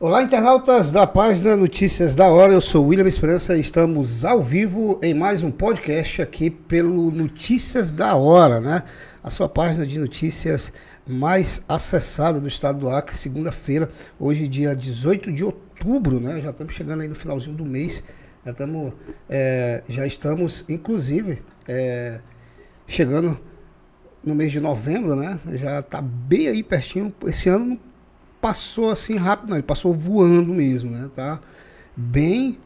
Olá, internautas da página Notícias da Hora. Eu sou William Esperança e estamos ao vivo em mais um podcast aqui pelo Notícias da Hora, né? A sua página de notícias mais acessada do estado do Acre, segunda-feira, hoje, dia 18 de outubro, né? Já estamos chegando aí no finalzinho do mês. Já estamos, é, já estamos inclusive, é, chegando no mês de novembro, né? Já está bem aí pertinho. Esse ano passou assim rápido, não, ele passou voando mesmo, né? Tá bem.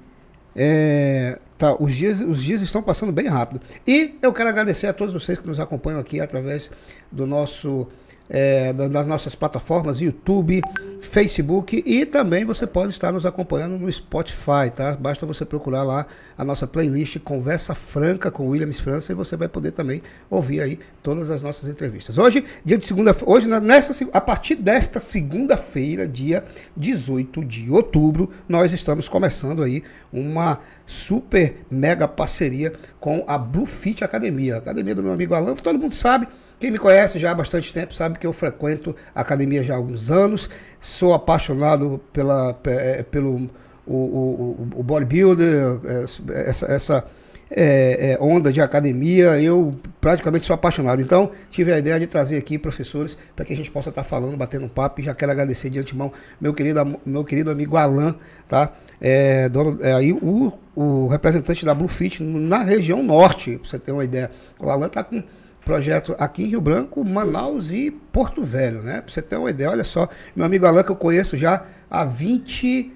É, tá, os, dias, os dias estão passando bem rápido. E eu quero agradecer a todos vocês que nos acompanham aqui através do nosso é, das nossas plataformas YouTube, Facebook e também você pode estar nos acompanhando no Spotify, tá? Basta você procurar lá a nossa playlist Conversa Franca com Williams França e você vai poder também ouvir aí todas as nossas entrevistas. Hoje, dia de segunda, hoje nessa a partir desta segunda-feira, dia 18 de outubro, nós estamos começando aí uma super mega parceria com a Bluefit Academia, a academia do meu amigo Alan, todo mundo sabe quem me conhece já há bastante tempo sabe que eu frequento a academia já há alguns anos. Sou apaixonado pela, é, pelo o, o, o bodybuilder, é, essa, essa é, é, onda de academia. Eu praticamente sou apaixonado. Então, tive a ideia de trazer aqui professores para que a gente possa estar falando, batendo um papo. E já quero agradecer de antemão meu querido, meu querido amigo Alan, tá? É, dono, é, aí o, o representante da Blue Fit na região norte, para você ter uma ideia. O Alan está com projeto aqui em Rio Branco, Manaus e Porto Velho, né? Pra você ter uma ideia, olha só, meu amigo Alan, que eu conheço já há 20,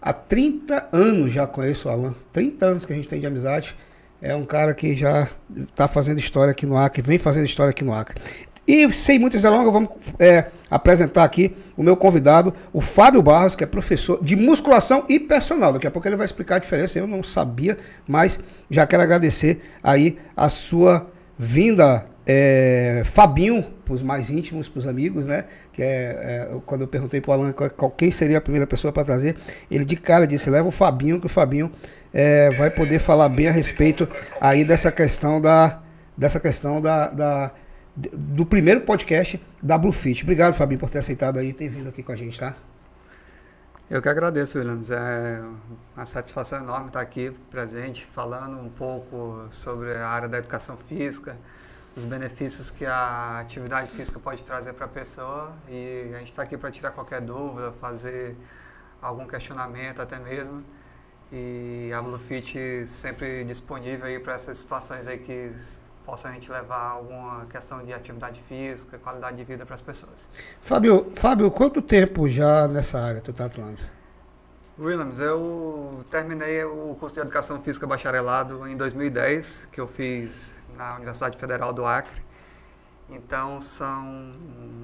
há 30 anos já conheço o Alan. 30 anos que a gente tem de amizade. É um cara que já está fazendo história aqui no Acre, vem fazendo história aqui no Acre. E sem muitas delongas, vamos é, apresentar aqui o meu convidado, o Fábio Barros, que é professor de musculação e personal. Daqui a pouco ele vai explicar a diferença, eu não sabia, mas já quero agradecer aí a sua vinda é, Fabinho, para os mais íntimos, para os amigos, né? Que é, é, quando eu perguntei para o Alan qual, quem seria a primeira pessoa para trazer, ele de cara disse: leva o Fabinho, que o Fabinho é, vai poder falar bem a respeito aí dessa questão da dessa questão da, da do primeiro podcast da Bluefit. Obrigado, Fabinho, por ter aceitado aí e ter vindo aqui com a gente, tá? Eu que agradeço, Williams. É uma satisfação enorme estar aqui presente, falando um pouco sobre a área da educação física, os benefícios que a atividade física pode trazer para a pessoa. E a gente está aqui para tirar qualquer dúvida, fazer algum questionamento até mesmo. E a Bluefit sempre disponível aí para essas situações aí que possa a gente levar alguma questão de atividade física, qualidade de vida para as pessoas. Fábio, Fábio, quanto tempo já nessa área tu está atuando? Williams, eu terminei o curso de Educação Física Bacharelado em 2010, que eu fiz na Universidade Federal do Acre. Então, são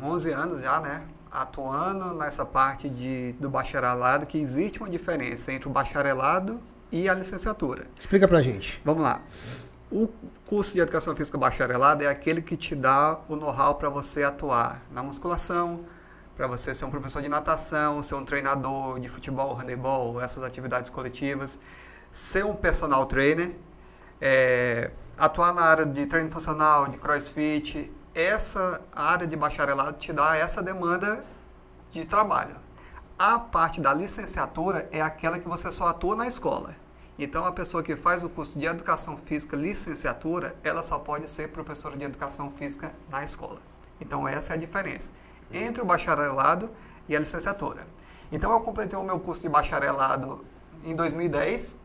11 anos já, né, atuando nessa parte de, do bacharelado, que existe uma diferença entre o bacharelado e a licenciatura. Explica pra gente. Vamos lá. O curso de Educação Física Bacharelado é aquele que te dá o know-how para você atuar na musculação, para você ser um professor de natação, ser um treinador de futebol, handebol, essas atividades coletivas, ser um personal trainer, é, atuar na área de treino funcional, de crossfit. Essa área de bacharelado te dá essa demanda de trabalho. A parte da licenciatura é aquela que você só atua na escola. Então, a pessoa que faz o curso de Educação Física licenciatura, ela só pode ser professora de Educação Física na escola. Então, essa é a diferença entre o bacharelado e a licenciatura. Então, eu completei o meu curso de bacharelado em 2010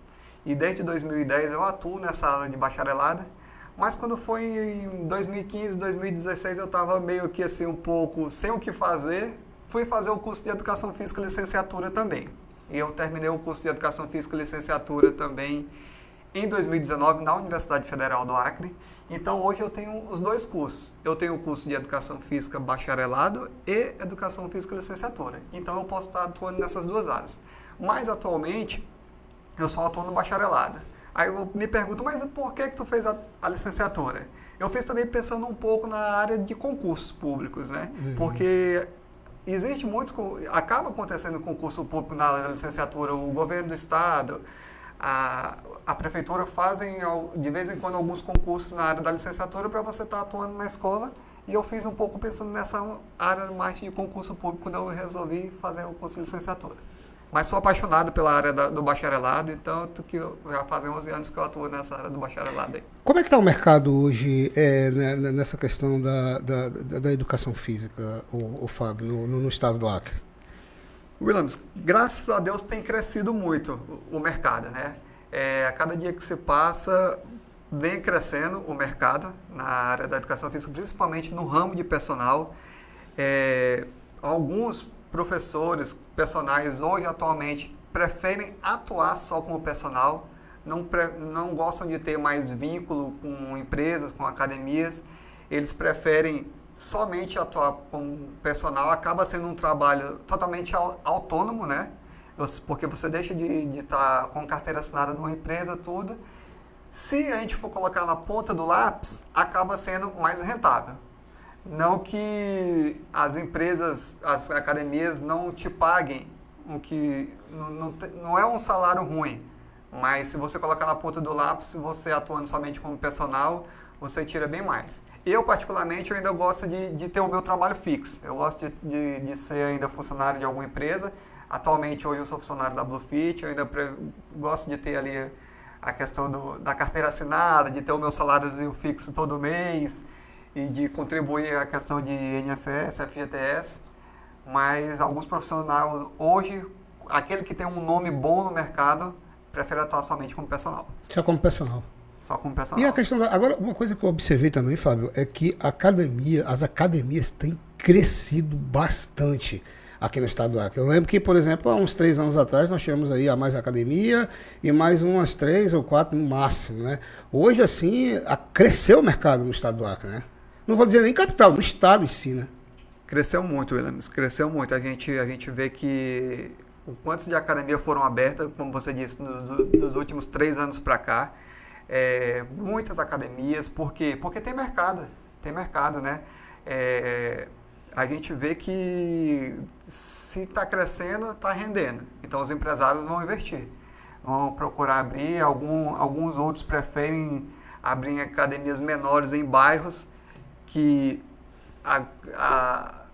e desde 2010 eu atuo nessa área de bacharelado. Mas quando foi em 2015, 2016, eu estava meio que assim um pouco sem o que fazer, fui fazer o curso de Educação Física licenciatura também. Eu terminei o curso de Educação Física e Licenciatura também em 2019 na Universidade Federal do Acre. Então hoje eu tenho os dois cursos. Eu tenho o curso de Educação Física Bacharelado e Educação Física Licenciatura. Então eu posso estar atuando nessas duas áreas. Mas atualmente eu só atuo no bacharelado. Aí eu me pergunto, mas por que que tu fez a, a licenciatura? Eu fiz também pensando um pouco na área de concursos públicos, né? Uhum. Porque existe muitos, acaba acontecendo concurso público na licenciatura, o governo do estado, a, a prefeitura fazem de vez em quando alguns concursos na área da licenciatura para você estar tá atuando na escola E eu fiz um pouco pensando nessa área mais de concurso público quando eu resolvi fazer o curso de licenciatura. Mas sou apaixonado pela área da, do bacharelado, então que eu, já fazem 11 anos que eu atuo nessa área do bacharelado. Aí. Como é que está o mercado hoje é, né, nessa questão da, da, da, educação física, o, o Fábio, no, no, no, estado do Acre? Williams, graças a Deus tem crescido muito o, o mercado, né? É, a cada dia que se passa, vem crescendo o mercado na área da educação física, principalmente no ramo de personal. É, alguns professores, personagens hoje atualmente preferem atuar só como personal, não, pre, não gostam de ter mais vínculo com empresas, com academias, eles preferem somente atuar como personal, acaba sendo um trabalho totalmente autônomo, né? Porque você deixa de estar tá com carteira assinada numa empresa, tudo. Se a gente for colocar na ponta do lápis, acaba sendo mais rentável. Não que as empresas, as academias não te paguem o que não, não, não é um salário ruim, mas se você colocar na ponta do lápis, você atuando somente como personal, você tira bem mais. Eu, particularmente, eu ainda gosto de, de ter o meu trabalho fixo. Eu gosto de, de, de, ser ainda funcionário de alguma empresa. Atualmente, hoje eu sou funcionário da Bluefit, eu ainda pre, gosto de ter ali a questão do, da carteira assinada, de ter o meu salário fixo todo mês e de contribuir a questão de INSS, FGTS, mas alguns profissionais hoje, aquele que tem um nome bom no mercado, prefere atuar somente como personal. Só como personal. Só como personal. E a questão da, agora uma coisa que eu observei também, Fábio, é que a academia, as academias têm crescido bastante aqui no estado do Acre. Eu lembro que, por exemplo, há uns três anos atrás nós tínhamos aí a Mais Academia e mais umas três ou quatro no máximo, né? Hoje, assim, cresceu o mercado no estado do Acre, né? Não vou dizer nem capital, no estado em si, né? Cresceu muito, Williams, cresceu muito. A gente, a gente vê que o quantos de academia foram abertas, como você disse, nos, nos últimos três anos para cá. É, muitas academias, por quê? Porque tem mercado, tem mercado, né? É, a gente vê que se está crescendo, está rendendo. Então os empresários vão investir, vão procurar abrir. Algum, alguns outros preferem abrir academias menores em bairros que a, a,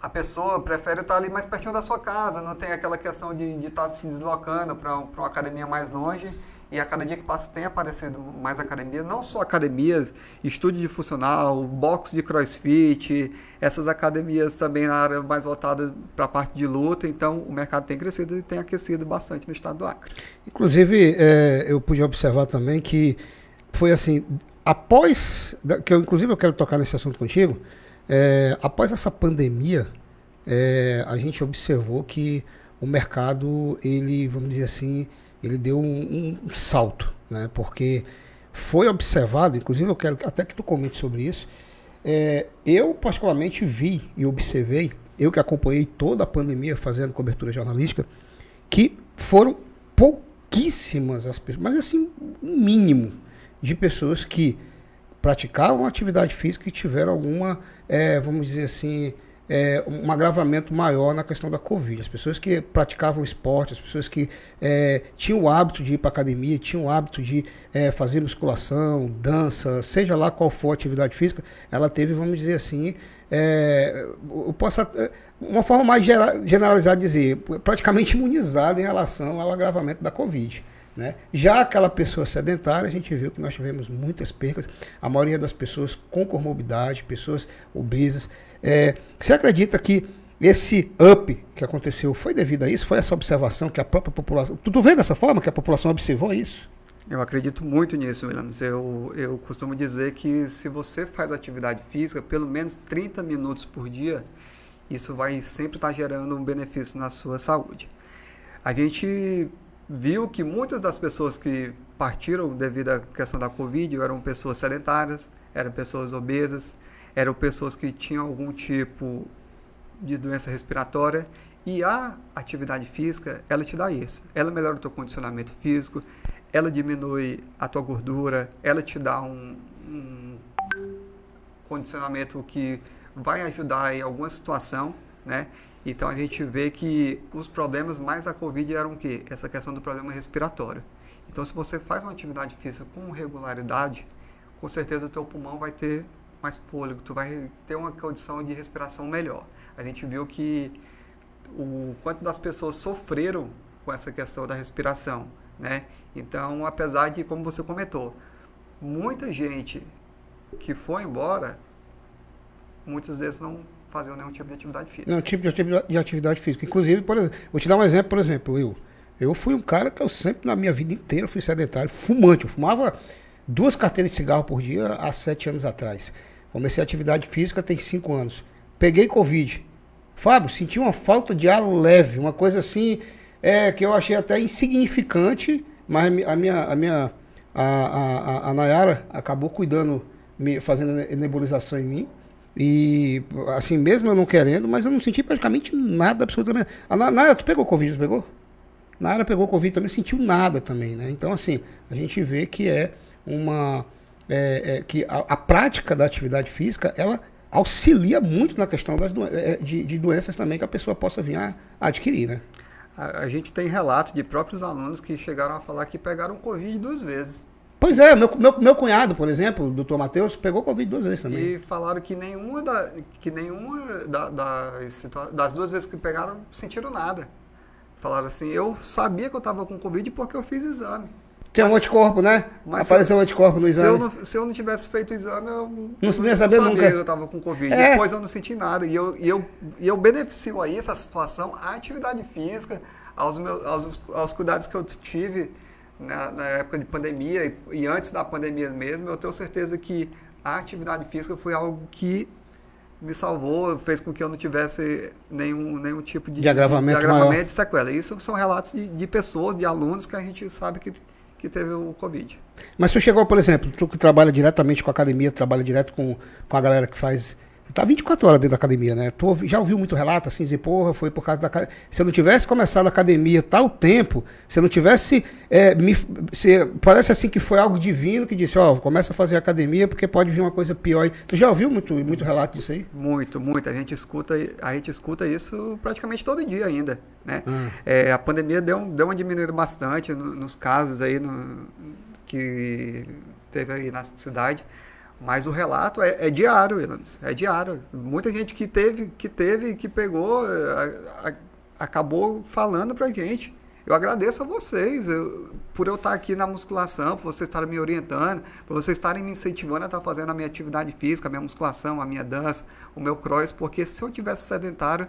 a pessoa prefere estar ali mais pertinho da sua casa, não tem aquela questão de, de estar se deslocando para uma academia mais longe. E a cada dia que passa tem aparecido mais academias, não só academias, estúdio de funcional, box de crossfit, essas academias também na área mais voltada para a parte de luta. Então o mercado tem crescido e tem aquecido bastante no estado do Acre. Inclusive, é, eu pude observar também que foi assim, após, que eu, inclusive eu quero tocar nesse assunto contigo, é, após essa pandemia, é, a gente observou que o mercado, ele, vamos dizer assim, ele deu um, um, salto, né? Porque foi observado, inclusive eu quero até que tu comente sobre isso. É, eu particularmente vi e observei, eu que acompanhei toda a pandemia fazendo cobertura jornalística, que foram pouquíssimas as pessoas, mas assim, um mínimo de pessoas que praticavam atividade física e tiveram alguma, é, vamos dizer assim, é, um agravamento maior na questão da Covid. As pessoas que praticavam esporte, as pessoas que é, tinham o hábito de ir para academia, tinham o hábito de é, fazer musculação, dança, seja lá qual for a atividade física, ela teve, vamos dizer assim, é, eu posso, uma forma mais generalizada de dizer, praticamente imunizada em relação ao agravamento da Covid. Né? Já aquela pessoa sedentária, a gente viu que nós tivemos muitas percas, a maioria das pessoas com comorbidade, pessoas obesas. É, você acredita que esse up que aconteceu foi devido a isso? Foi essa observação que a própria população. Tu, tu vê dessa forma que a população observou isso? Eu acredito muito nisso, Williams. Eu, eu costumo dizer que se você faz atividade física pelo menos 30 minutos por dia, isso vai sempre estar gerando um benefício na sua saúde. A gente viu que muitas das pessoas que partiram devido à questão da Covid eram pessoas sedentárias, eram pessoas obesas, eram pessoas que tinham algum tipo de doença respiratória e a atividade física, ela te dá isso. Ela melhora o teu condicionamento físico, ela diminui a tua gordura, ela te dá um, um condicionamento que vai ajudar em alguma situação, né? Então a gente vê que os problemas mais da Covid eram o quê? Essa questão do problema respiratório. Então se você faz uma atividade física com regularidade, com certeza o teu pulmão vai ter mais fôlego, tu vai ter uma condição de respiração melhor. A gente viu que o quanto das pessoas sofreram com essa questão da respiração, né? Então, apesar de, como você comentou, muita gente que foi embora, muitas vezes não faziam nenhum tipo de atividade física. Não, tipo de atividade física. Inclusive, por exemplo, vou te dar um exemplo, por exemplo, eu. Eu fui um cara que eu sempre, na minha vida inteira, fui sedentário, fumante. Eu fumava duas carteiras de cigarro por dia há sete anos atrás. Comecei a atividade física tem cinco anos. Peguei Covid. Fábio, senti uma falta de ar leve, uma coisa assim, é, que eu achei até insignificante, mas a minha, a minha, a, a, a Nayara acabou cuidando, me, fazendo nebulização em mim. E assim, mesmo eu não querendo, mas eu não senti praticamente nada, absolutamente. A Nayara, tu pegou Covid, tu pegou? Nayara pegou Covid também, sentiu nada também, né? Então, assim, a gente vê que é uma. É, é, que a, a, prática da atividade física, ela auxilia muito na questão das doen é, de, de, doenças também que a pessoa possa vir a, a adquirir, né? A, a, gente tem relatos de próprios alunos que chegaram a falar que pegaram Covid duas vezes. Pois é, meu, meu, meu cunhado, por exemplo, o doutor Matheus, pegou Covid duas vezes também. E falaram que nenhuma, da, que nenhuma da, da, das duas vezes que pegaram sentiram nada. Falaram assim, eu sabia que eu estava com Covid porque eu fiz exame. Que é um anticorpo, né? Apareceu um anticorpo no exame. Se eu, não, se eu não tivesse feito o exame, eu não, não sabia sabia nunca. que eu estava com Covid. É. Depois eu não senti nada. E eu, e, eu, e eu beneficio aí essa situação à atividade física, aos, meus, aos, aos cuidados que eu tive na, na época de pandemia e, e antes da pandemia mesmo. Eu tenho certeza que a atividade física foi algo que me salvou, fez com que eu não tivesse nenhum, nenhum tipo de, de agravamento, de, de agravamento de sequela. Isso são relatos de, de, pessoas, de alunos que a gente sabe que, que teve o Covid. Mas tu chegou, por exemplo, tu que trabalha diretamente com a academia, trabalha direto com, com a galera que faz Tá 24 horas dentro da academia, né? Tu já ouviu muito relato assim, dizer, porra, foi por causa da Se eu não tivesse começado a academia tal tempo, se eu não tivesse. É, me, se, parece assim que foi algo divino que disse, ó, oh, começa a fazer academia porque pode vir uma coisa pior. Tu já ouviu muito, muito relato disso aí? Muito, muito. A gente escuta, a gente escuta isso praticamente todo dia ainda. Né? Hum. É, a pandemia deu, deu uma diminuída bastante nos casos aí no, que teve aí na cidade. Mas o relato é, é diário, Williams, é diário. Muita gente que teve, que teve, que pegou, a, a, acabou falando pra gente. Eu agradeço a vocês eu, por eu estar aqui na musculação, por vocês estarem me orientando, por vocês estarem me incentivando a estar fazendo a minha atividade física, a minha musculação, a minha dança, o meu cross, porque se eu tivesse sedentário,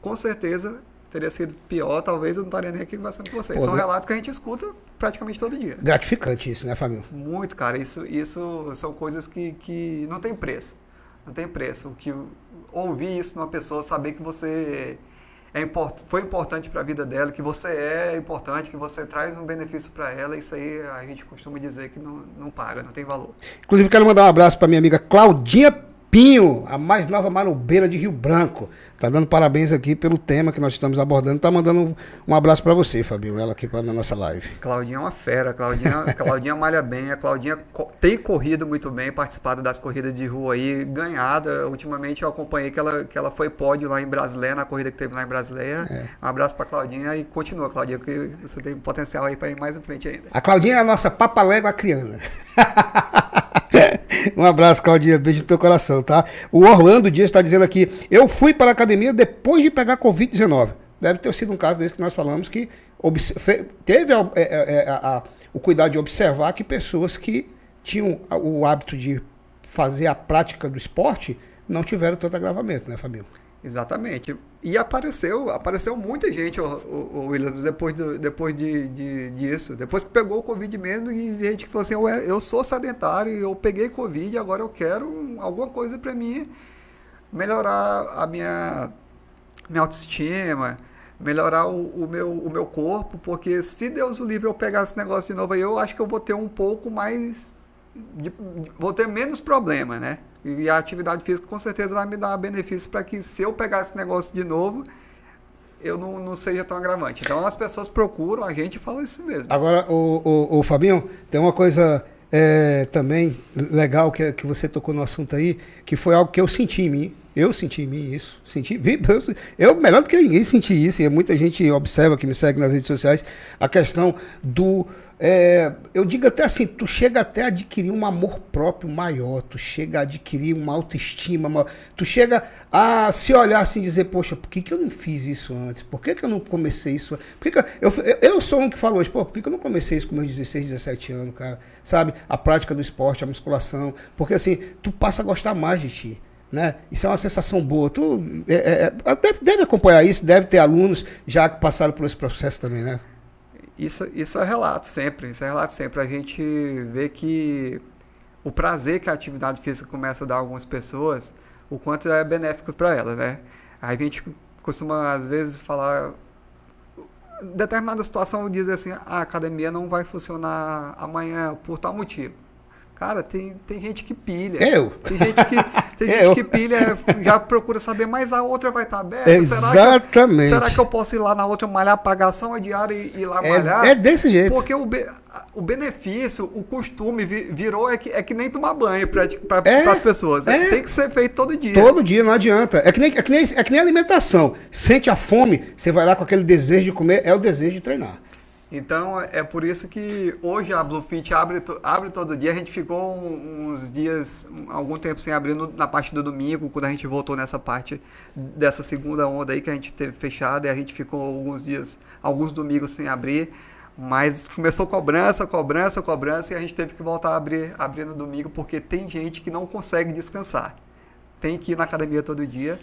com certeza teria sido pior, talvez eu não estaria nem aqui conversando com vocês. Pô, são relatos que a gente escuta praticamente todo dia. Gratificante isso, né, Fábio? Muito, cara. Isso, isso são coisas que, que não tem preço. Não tem preço. O que ouvir isso numa pessoa, saber que você é import, foi importante para a vida dela, que você é importante, que você traz um benefício para ela, isso aí a gente costuma dizer que não, não paga, não tem valor. Inclusive, quero mandar um abraço para minha amiga Claudinha Pinho, a mais nova marobeira de Rio Branco. Tá dando parabéns aqui pelo tema que nós estamos abordando. Tá mandando um, abraço para você, Fabio, ela aqui na nossa live. Claudinha é uma fera, Claudinha, Claudinha malha bem, a Claudinha tem corrido muito bem, participado das corridas de rua aí, ganhada. Ultimamente eu acompanhei que ela, que ela foi pódio lá em Brasileia, na corrida que teve lá em Brasileia. É. Um abraço pra Claudinha e continua, Claudinha, que você tem potencial aí para ir mais em frente ainda. A Claudinha é a nossa papalégua criana. um abraço, Claudinha. Beijo no teu coração, tá? O Orlando Dias está dizendo aqui: eu fui para a academia depois de pegar Covid-19. Deve ter sido um caso desse que nós falamos que teve a, é, é, é, a, a, o cuidado de observar que pessoas que tinham o hábito de fazer a prática do esporte não tiveram tanto agravamento, né, Fabio? Exatamente. E apareceu, apareceu muita gente, o, o, o Williams, depois, do, depois de, de, disso. Depois que pegou o Covid mesmo, e gente que falou assim, eu, eu sou sedentário, eu peguei Covid, agora eu quero alguma coisa para mim melhorar a minha, minha autoestima, melhorar o, o, meu, o meu corpo, porque se Deus o livre eu pegar esse negócio de novo aí, eu acho que eu vou ter um pouco mais. De, vou ter menos problema, né? E a atividade física com certeza vai me dar benefício para que se eu pegar esse negócio de novo, eu não, não seja tão agravante. Então as pessoas procuram a gente falam isso mesmo. Agora, o, o, o Fabinho, tem uma coisa é, também legal que, que você tocou no assunto aí, que foi algo que eu senti em mim. Eu senti em mim isso. Senti, eu melhor do que ninguém senti isso, e muita gente observa que me segue nas redes sociais, a questão do é, eu digo até assim, tu chega até a adquirir um amor próprio maior, tu chega a adquirir uma autoestima, uma, tu chega a se olhar assim e dizer, poxa, por que, que eu não fiz isso antes? Por que, que eu não comecei isso? Por que que eu, eu, eu, sou um que falou hoje, pô, por que, que eu não comecei isso com meus 16, 17 anos, cara? Sabe? A prática do esporte, a musculação. Porque assim, tu passa a gostar mais de ti. Né? Isso é uma sensação boa. Tu é, é, é deve, deve acompanhar isso, deve ter alunos já que passaram por esse processo também, né? Isso, isso é relato sempre, isso é relato sempre. A gente vê que o prazer que a atividade física começa a dar a algumas pessoas, o quanto é benéfico para elas, né? A gente costuma, às vezes, falar... Determinada situação diz assim, a academia não vai funcionar amanhã por tal motivo. Cara, tem, tem gente que pilha. Eu? Tem gente que, tem gente que pilha, já procura saber, mas a outra vai estar aberta. Exatamente. Será que, eu, será que eu posso ir lá na outra malhar, pagar só uma diária e ir lá é, malhar? É desse jeito. Porque o, be, o benefício, o costume virou é que, é que nem tomar banho para é, as pessoas. É, tem que ser feito todo dia. Todo dia, não adianta. É que, nem, é, que nem, é que nem alimentação. Sente a fome, você vai lá com aquele desejo de comer, é o desejo de treinar. Então é por isso que hoje a Bluefit abre, abre todo dia. A gente ficou uns dias, algum tempo sem abrir no, na parte do domingo, quando a gente voltou nessa parte dessa segunda onda aí que a gente teve fechada, e a gente ficou alguns dias, alguns domingos sem abrir. Mas começou cobrança, cobrança, cobrança, e a gente teve que voltar a abrir, abrir no domingo, porque tem gente que não consegue descansar. Tem que ir na academia todo dia.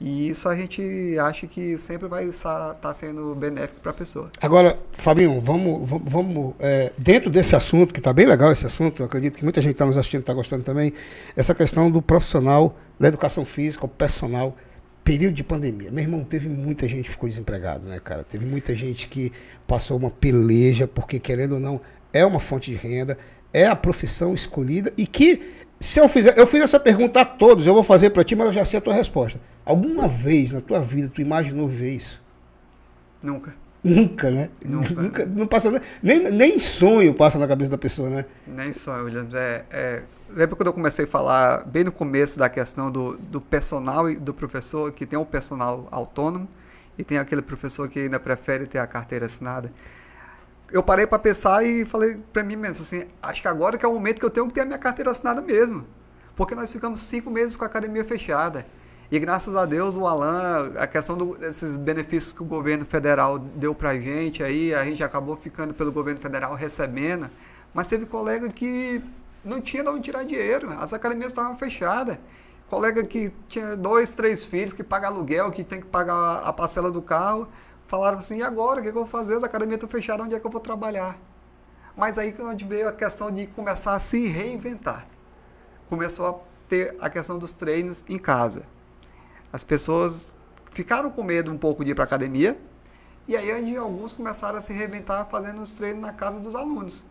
E isso a gente acha que sempre vai estar tá sendo benéfico para a pessoa. Agora, Fabinho, vamos, vamos, vamos é, dentro desse assunto, que está bem legal esse assunto, acredito que muita gente está nos assistindo está gostando também, essa questão do profissional da educação física, o personal, período de pandemia. Meu irmão, teve muita gente que ficou desempregado, né, cara? Teve muita gente que passou uma peleja, porque querendo ou não, é uma fonte de renda, é a profissão escolhida e que se eu fizer, eu fiz essa pergunta a todos, eu vou fazer para ti, mas eu já sei a tua resposta. Alguma vez na tua vida tu imaginou ver isso? Nunca. Nunca, né? Nunca. Nunca não passa, nem, nem sonho passa na cabeça da pessoa, né? Nem sonho, Williams. É, é, lembra quando eu comecei a falar bem no começo da questão do, do personal e do professor, que tem um personal autônomo e tem aquele professor que ainda prefere ter a carteira assinada? Eu parei para pensar e falei para mim mesmo assim, acho que agora que é o momento que eu tenho que ter a minha carteira assinada mesmo. Porque nós ficamos cinco meses com a academia fechada. E graças a Deus o Alan, a questão do, desses benefícios que o governo federal deu pra gente aí, a gente acabou ficando pelo governo federal recebendo. Mas teve colega que não tinha de onde tirar dinheiro, as academias estavam fechadas. Colega que tinha dois, três filhos, que paga aluguel, que tem que pagar a parcela do carro falaram assim, e agora, o que, eu vou fazer? As academias estão fechadas, onde é que eu vou trabalhar? Mas aí onde veio a questão de começar a se reinventar. Começou a ter a questão dos treinos em casa. As pessoas ficaram com medo um pouco de ir para a academia, e aí onde alguns começaram a se reinventar fazendo os treinos na casa dos alunos.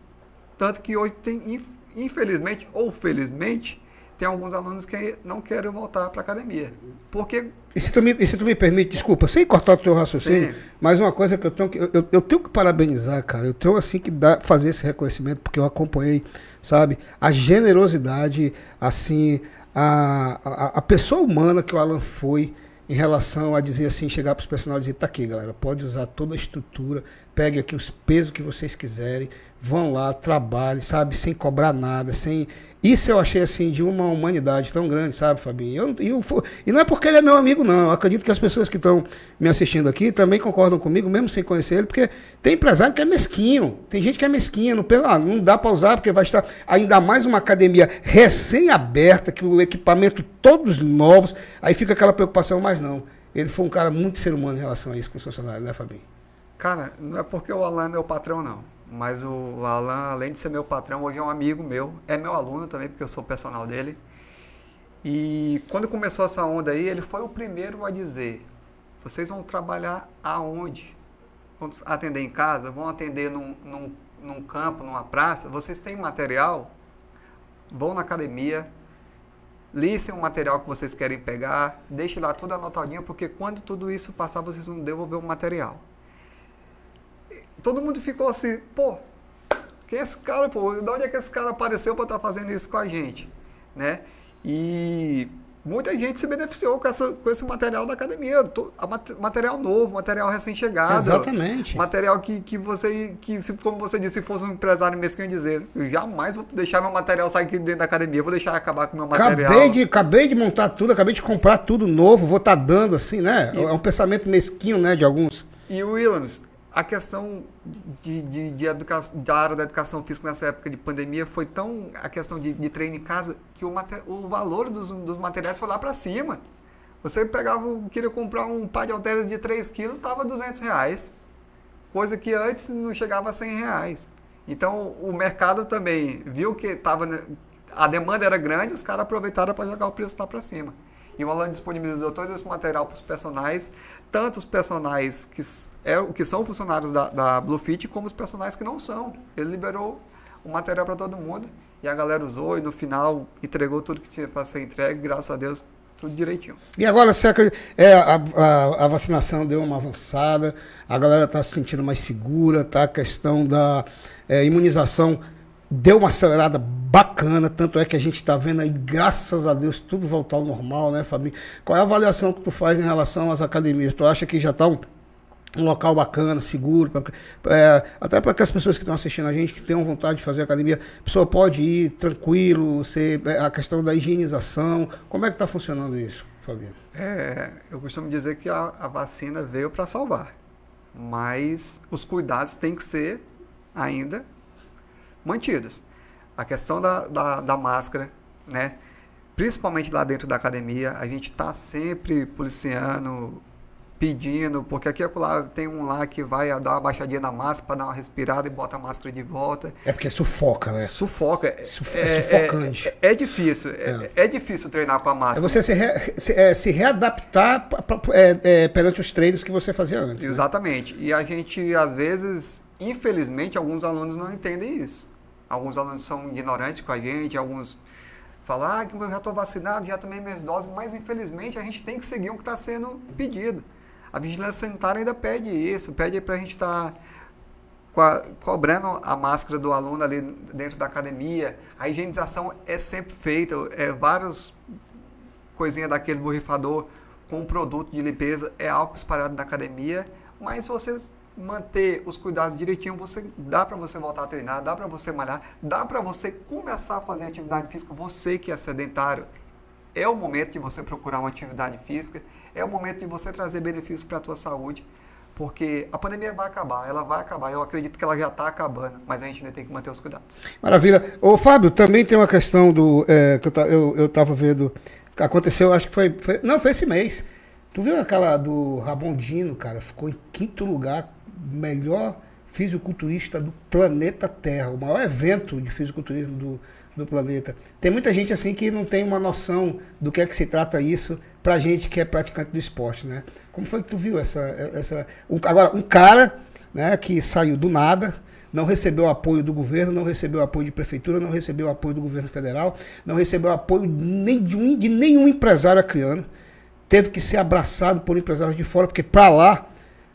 Tanto que hoje tem, infelizmente ou felizmente, tem alguns alunos que não querem voltar para a academia. Porque. E se, tu me, se tu me permite, desculpa, sem cortar o teu raciocínio, Sim. mas uma coisa que eu tenho que. Eu, eu, tenho que parabenizar, cara. Eu tenho assim que dar, fazer esse reconhecimento, porque eu acompanhei, sabe, a generosidade, assim, a, a, a pessoa humana que o Alan foi em relação a dizer assim, chegar para os personagens e dizer, tá aqui, galera, pode usar toda a estrutura, pegue aqui os pesos que vocês quiserem, vão lá, trabalhem, sabe, sem cobrar nada, sem isso eu achei assim de uma humanidade tão grande, sabe, Fabinho? Eu, eu, e não é porque ele é meu amigo, não. Eu acredito que as pessoas que estão me assistindo aqui também concordam comigo, mesmo sem conhecer ele, porque tem empresário que é mesquinho, tem gente que é mesquinha, não, ah, não dá para usar porque vai estar ainda mais uma academia recém-aberta, que o equipamento todos novos, aí fica aquela preocupação, mas não. Ele foi um cara muito ser humano em relação a isso com os funcionários, né, Fabinho? Cara, não é porque o Alan é meu patrão, não. Mas o Alan, além de ser meu patrão, hoje é um amigo meu. É meu aluno também, porque eu sou personal dele. E quando começou essa onda aí, ele foi o primeiro a dizer: vocês vão trabalhar aonde? Vão atender em casa? Vão atender num, num, num campo, numa praça? Vocês têm material? Vão na academia, listem o material que vocês querem pegar, deixe lá tudo anotadinho, porque quando tudo isso passar, vocês vão devolver o material todo mundo ficou assim, pô, quem é esse cara, pô? De onde é que esse cara apareceu para estar tá fazendo isso com a gente, né? E muita gente se beneficiou com, essa, com esse material da academia. material novo, material recém-chegado. Exatamente. Material que, que você, que se, como você disse, se fosse um empresário mesmo, dizer, eu jamais vou deixar meu material sair aqui dentro da academia, vou deixar acabar com meu material. Acabei de, acabei de montar tudo, acabei de comprar tudo novo, vou estar tá dando assim, né? E, é um pensamento mesquinho, né, de alguns. E o Williams, a questão de, de, de educação, da área da educação física nessa época de pandemia foi tão a questão de, de treino em casa que o, o valor dos, dos materiais foi lá para cima. Você pegava, queria comprar um par de halteres de 3 quilos, estava 200 reais. Coisa que antes não chegava a 100 reais. Então o mercado também viu que tava, a demanda era grande, os caras aproveitaram para jogar o preço lá para cima. E o Alan disponibilizou todo esse material para os personagens, tanto os personagens que, é, que são funcionários da, da Bluefit, como os personagens que não são. Ele liberou o material para todo mundo e a galera usou e no final entregou tudo que tinha para ser entregue, graças a Deus, tudo direitinho. E agora, você é, a, a, a, vacinação deu uma avançada, a galera está se sentindo mais segura, tá? A questão da é, imunização deu uma acelerada bacana, tanto é que a gente está vendo aí, graças a Deus, tudo voltar ao normal, né, Fabinho? Qual é a avaliação que tu faz em relação às academias? Tu acha que já está um, um, local bacana, seguro, pra, é, até para que as pessoas que estão assistindo a gente, que tenham vontade de fazer academia, a pessoa pode ir tranquilo, ser, é, a questão da higienização, como é que está funcionando isso, Fabinho? É, eu costumo dizer que a, a vacina veio para salvar, mas os cuidados têm que ser ainda mantidos. A questão da, da, da máscara, né? principalmente lá dentro da academia, a gente está sempre policiando, pedindo, porque aqui lá tem um lá que vai dar uma baixadinha na máscara para dar uma respirada e bota a máscara de volta. É porque sufoca, né? Sufoca. Suf é, é, sufocante. É, é difícil. É. é. difícil treinar com a máscara. É você se, re, se, é, se readaptar é, perante os treinos que você fazia antes. Né? Exatamente. Né? E a gente, às vezes, infelizmente, alguns alunos não entendem isso. Alguns alunos são ignorantes com a gente, alguns falam, ah, eu já estou vacinado, já tomei minhas doses, mas infelizmente a gente tem que seguir o que está sendo pedido. A vigilância sanitária ainda pede isso, pede para a gente estar tá cobrando a máscara do aluno ali dentro da academia. A higienização é sempre feita, é vários coisinhas daqueles borrifador com produto de limpeza, é álcool espalhado na academia, mas você manter os cuidados direitinho, você dá para você voltar a treinar, dá para você malhar, dá para você começar a fazer atividade física, você que é sedentário. É o momento de você procurar uma atividade física, é o momento de você trazer benefícios para a tua saúde, porque a pandemia vai acabar, ela vai acabar. Eu acredito que ela já está acabando, mas a gente ainda tem que manter os cuidados. Maravilha. Ô Fábio, também tem uma questão do é, que eu estava vendo, aconteceu, acho que foi, foi, não, foi esse mês. Tu viu aquela do Rabondino, cara? Ficou em quinto lugar melhor fisiculturista do planeta Terra, o maior evento de fisiculturismo do, do planeta. Tem muita gente assim que não tem uma noção do que é que se trata isso pra gente que é praticante do esporte, né? Como foi que tu viu essa essa agora um cara, né, que saiu do nada, não recebeu apoio do governo, não recebeu apoio de prefeitura, não recebeu apoio do governo federal, não recebeu apoio nem de, um, de nenhum empresário acriano, teve que ser abraçado por empresários de fora, porque para lá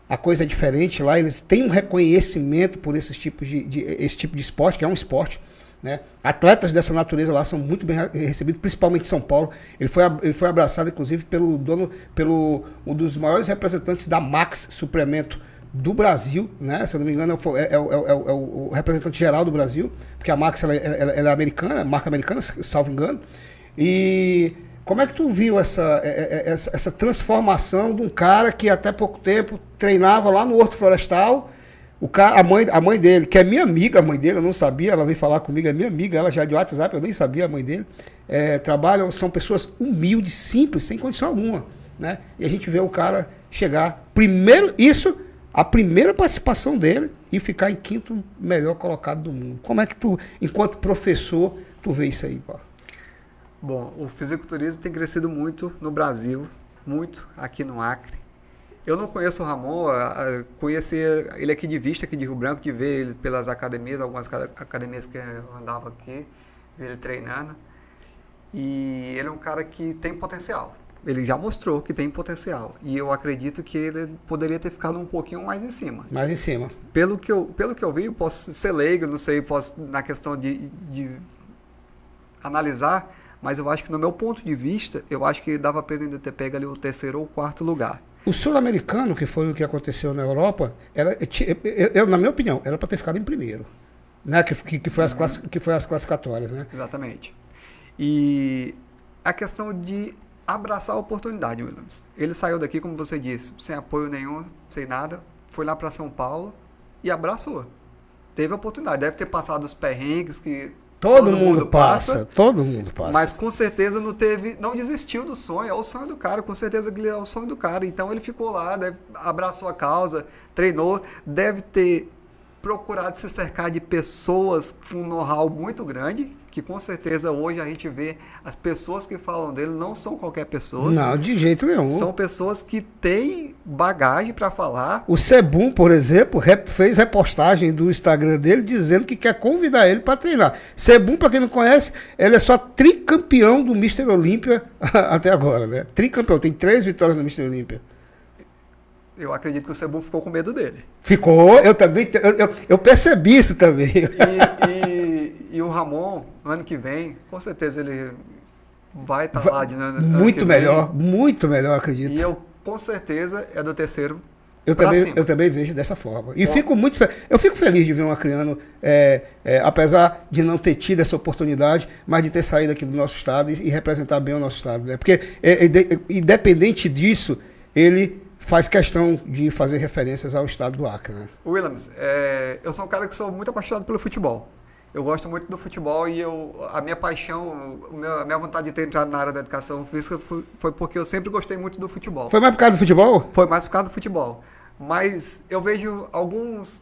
a coisa é diferente lá, eles têm um reconhecimento por esses tipos de, de, esse tipo de esporte, que é um esporte. Né? Atletas dessa natureza lá são muito bem recebidos, principalmente em São Paulo. Ele foi, ele foi abraçado, inclusive, pelo dono, pelo um dos maiores representantes da Max Suplemento do Brasil, né? Se eu não me engano, é, é, é, é o representante geral do Brasil, porque a Max ela, ela, ela é americana, marca americana, salvo engano. E como é que tu viu essa, é, é, essa, essa, transformação de um cara que até pouco tempo treinava lá no Horto Florestal? O cara, a, mãe, a mãe dele, que é minha amiga, a mãe dele, eu não sabia, ela veio falar comigo, é minha amiga, ela já de WhatsApp, eu nem sabia a mãe dele. É, trabalham, são pessoas humildes, simples, sem condição alguma. Né? E a gente vê o cara chegar, primeiro, isso, a primeira participação dele e ficar em quinto melhor colocado do mundo. Como é que tu, enquanto professor, tu vê isso aí, pá? Bom, o fisiculturismo tem crescido muito no Brasil, muito aqui no Acre. Eu não conheço o Ramon, conheci ele aqui de vista, aqui de Rio Branco, de ver ele pelas academias, algumas academias que eu andava aqui, ver ele treinando. E ele é um cara que tem potencial. Ele já mostrou que tem potencial. E eu acredito que ele poderia ter ficado um pouquinho mais em cima. Mais em cima. Pelo que eu, pelo que eu vi, posso ser leigo, não sei, posso, na questão de, de analisar, Mas eu acho que, no meu ponto de vista, eu acho que dava para ele ainda ter pego ali o terceiro ou quarto lugar. O sul-americano, que foi o que aconteceu na Europa, era, eu, eu, na minha opinião, era para ter ficado em primeiro. Né? Que, que, que, foi as classi, que foi as classificatórias, né? Exatamente. E a questão de abraçar a oportunidade, Williams. Ele saiu daqui, como você disse, sem apoio nenhum, sem nada, foi lá para São Paulo e abraçou. Teve a oportunidade, deve ter passado os perrengues que Todo, todo mundo, mundo passa, passa, todo mundo passa. Mas com certeza não teve, não desistiu do sonho, é o sonho do cara, com certeza que é o sonho do cara. Então ele ficou lá, deve, abraçou a causa, treinou, deve ter procurado se cercar de pessoas com um know-how muito grande, que com certeza hoje a gente vê as pessoas que falam dele não são qualquer pessoa. Não, de jeito nenhum. São pessoas que têm bagagem para falar. O Sebum, por exemplo, fez repostagem do Instagram dele dizendo que quer convidar ele para treinar. Sebum, para quem não conhece, ele é só tricampeão do Mr. Olímpia até agora, né? Tricampeão, tem três vitórias no Mr. Olímpia. Eu acredito que o Cebu ficou com medo dele. Ficou, eu também, eu, eu, eu percebi isso também. E, e, e, o Ramon, ano que vem, com certeza ele vai estar tá lá de ano, Muito melhor, vem. muito melhor, acredito. E eu, com certeza, é do terceiro eu também, eu também vejo dessa forma. E Bom. fico muito eu fico feliz de ver um acriano, é, é, apesar de não ter tido essa oportunidade, mas de ter saído aqui do nosso estado e, e representar bem o nosso estado. Né? Porque, é, é independente disso, ele faz questão de fazer referências ao estado do Acre. Né? Williams, é, eu sou um cara que sou muito apaixonado pelo futebol. Eu gosto muito do futebol e eu, a minha paixão, a minha vontade de ter entrado na área da educação física foi, foi porque eu sempre gostei muito do futebol. Foi mais por causa do futebol? Foi mais por causa do futebol. Mas eu vejo alguns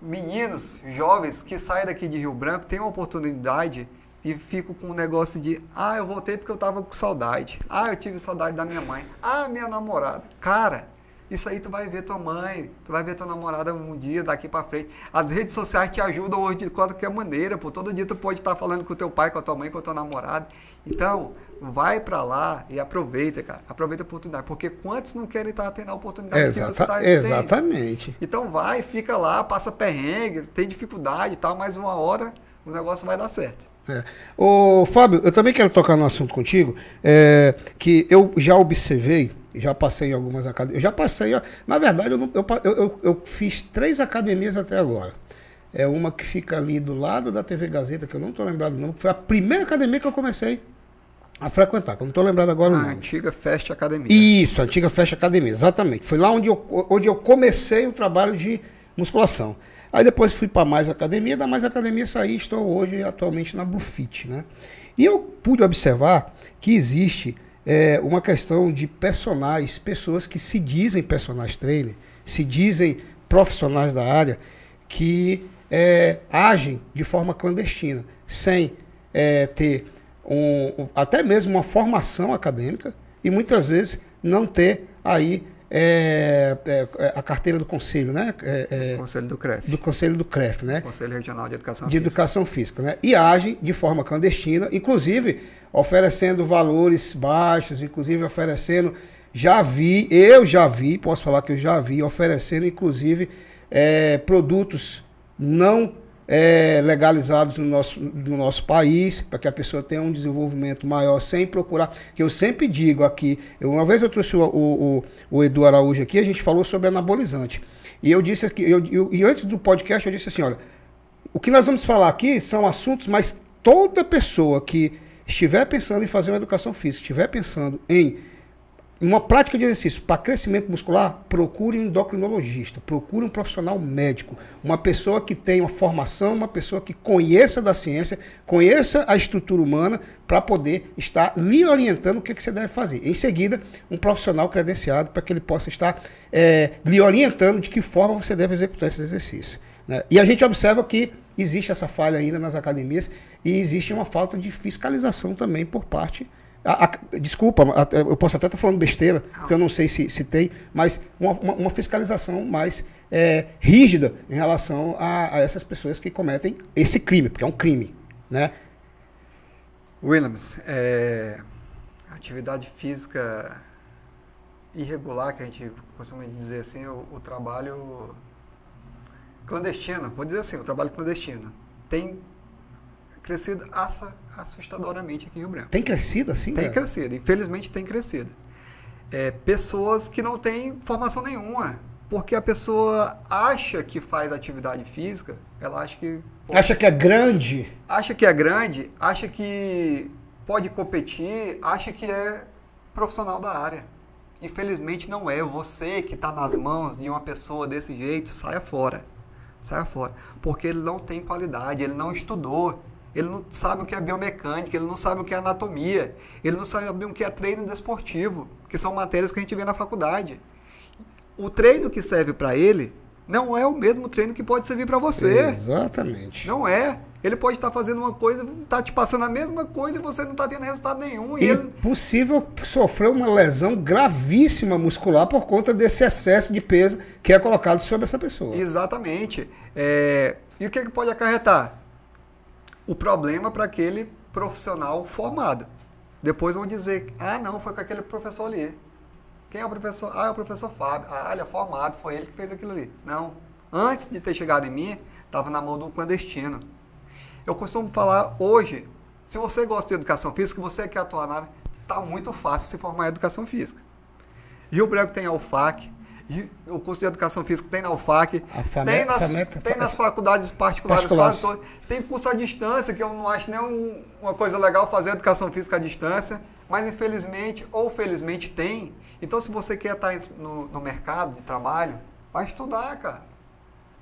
meninos jovens que saem daqui de Rio Branco, têm uma oportunidade e fico com um negócio de, ah, eu voltei porque eu tava com saudade. Ah, eu tive saudade da minha mãe. Ah, minha namorada. Cara, isso aí tu vai ver tua mãe, tu vai ver tua namorada um dia daqui para frente. As redes sociais te ajudam hoje de qualquer maneira, pô. Todo dia tu pode estar falando com o teu pai, com a tua mãe, com a tua namorada. Então, vai para lá e aproveita, cara. Aproveita a oportunidade, porque quantos não querem estar tendo a oportunidade Exata, que você tá Exatamente. Então vai, fica lá, passa perrengue, tem dificuldade e tal, mas uma hora o negócio vai dar certo. É. Ô, Fábio, eu também quero tocar no assunto contigo, é, que eu já observei, já passei em algumas academias, eu já passei, na verdade, eu, eu, eu, eu, fiz três academias até agora. É uma que fica ali do lado da TV Gazeta, que eu não estou lembrado não, foi a primeira academia que eu comecei a frequentar, que eu não estou lembrado agora a antiga Fest Academia. Isso, a antiga Fest Academia, exatamente. Foi lá onde eu, onde eu comecei o trabalho de musculação. Aí depois fui para mais academia, da mais academia saí, estou hoje atualmente na Bluefit, né? E eu pude observar que existe é, uma questão de personagens, pessoas que se dizem personagens trainer, se dizem profissionais da área, que é, agem de forma clandestina, sem é, ter um, até mesmo uma formação acadêmica e muitas vezes não ter aí é, é, é, a carteira do conselho, né? É, é conselho do CREF. Do Conselho do CREF, né? Conselho Regional de Educação de Física. Educação Física, né? E agem de forma clandestina, inclusive oferecendo valores baixos, inclusive oferecendo, já vi, eu já vi, posso falar que eu já vi, oferecendo inclusive é, produtos não é, legalizados no nosso, no nosso país, para que a pessoa tenha um desenvolvimento maior sem procurar. Que eu sempre digo aqui, eu, uma vez eu trouxe o, o, o, Edu Araújo aqui, a gente falou sobre anabolizante. E eu disse aqui, eu, eu, e antes do podcast eu disse assim, olha, o que nós vamos falar aqui são assuntos, mas toda pessoa que estiver pensando em fazer uma educação física, estiver pensando em uma prática de exercício para crescimento muscular, procure um endocrinologista, procure um profissional médico, uma pessoa que tenha uma formação, uma pessoa que conheça da ciência, conheça a estrutura humana para poder estar lhe orientando o que, que, você deve fazer. Em seguida, um profissional credenciado para que ele possa estar é, lhe orientando de que forma você deve executar esse exercício. Né? E a gente observa que existe essa falha ainda nas academias e existe uma falta de fiscalização também por parte a, a, desculpa, a, eu posso até estar falando besteira, porque eu não sei se, se tem, mas uma, uma, uma fiscalização mais é, rígida em relação a, essas pessoas que cometem esse crime, porque é um crime. Né? Williams, é, atividade física irregular, que a gente costuma dizer assim, o, o trabalho clandestino, vou dizer assim, o trabalho clandestino. Tem crescido assustadoramente aqui em Rio Branco. Tem crescido assim? Tem cara? crescido, infelizmente tem crescido. É, pessoas que não têm formação nenhuma, porque a pessoa acha que faz atividade física, ela acha que. Pô, acha que é grande. Acha que é grande, acha que pode competir, acha que é profissional da área. Infelizmente não é. Você que está nas mãos de uma pessoa desse jeito, saia fora. Saia fora. Porque ele não tem qualidade, ele não estudou. Ele não sabe o que é biomecânica, ele não sabe o que é anatomia, ele não sabe o que é treino desportivo, que são matérias que a gente vê na faculdade. O treino que serve para ele não é o mesmo treino que pode servir para você. Exatamente. Não é. Ele pode estar fazendo uma coisa, está te passando a mesma coisa e você não está tendo resultado nenhum. E, e ele... possível sofrer uma lesão gravíssima muscular por conta desse excesso de peso que é colocado sobre essa pessoa. Exatamente. É... E o que, que pode acarretar? O problema para aquele profissional formado. Depois vão dizer, ah, não, foi com aquele professor ali. Quem é o professor? Ah, é o professor Fábio. Ah, ele é formado, foi ele que fez aquilo ali. Não. Antes de ter chegado em mim, estava na mão um clandestino. Eu costumo falar hoje, se você gosta de educação física, você quer atuar na área, está muito fácil se formar em educação física. Rio Branco tem a UFAC, o curso de educação física tem na UFAC, tem, nas, tem nas faculdades particulares, particulares. quase todas. Tem curso à distância, que eu não acho nem um, uma coisa legal fazer educação física à distância, mas infelizmente ou felizmente tem. Então, se você quer estar no, no mercado de trabalho, vai estudar, cara.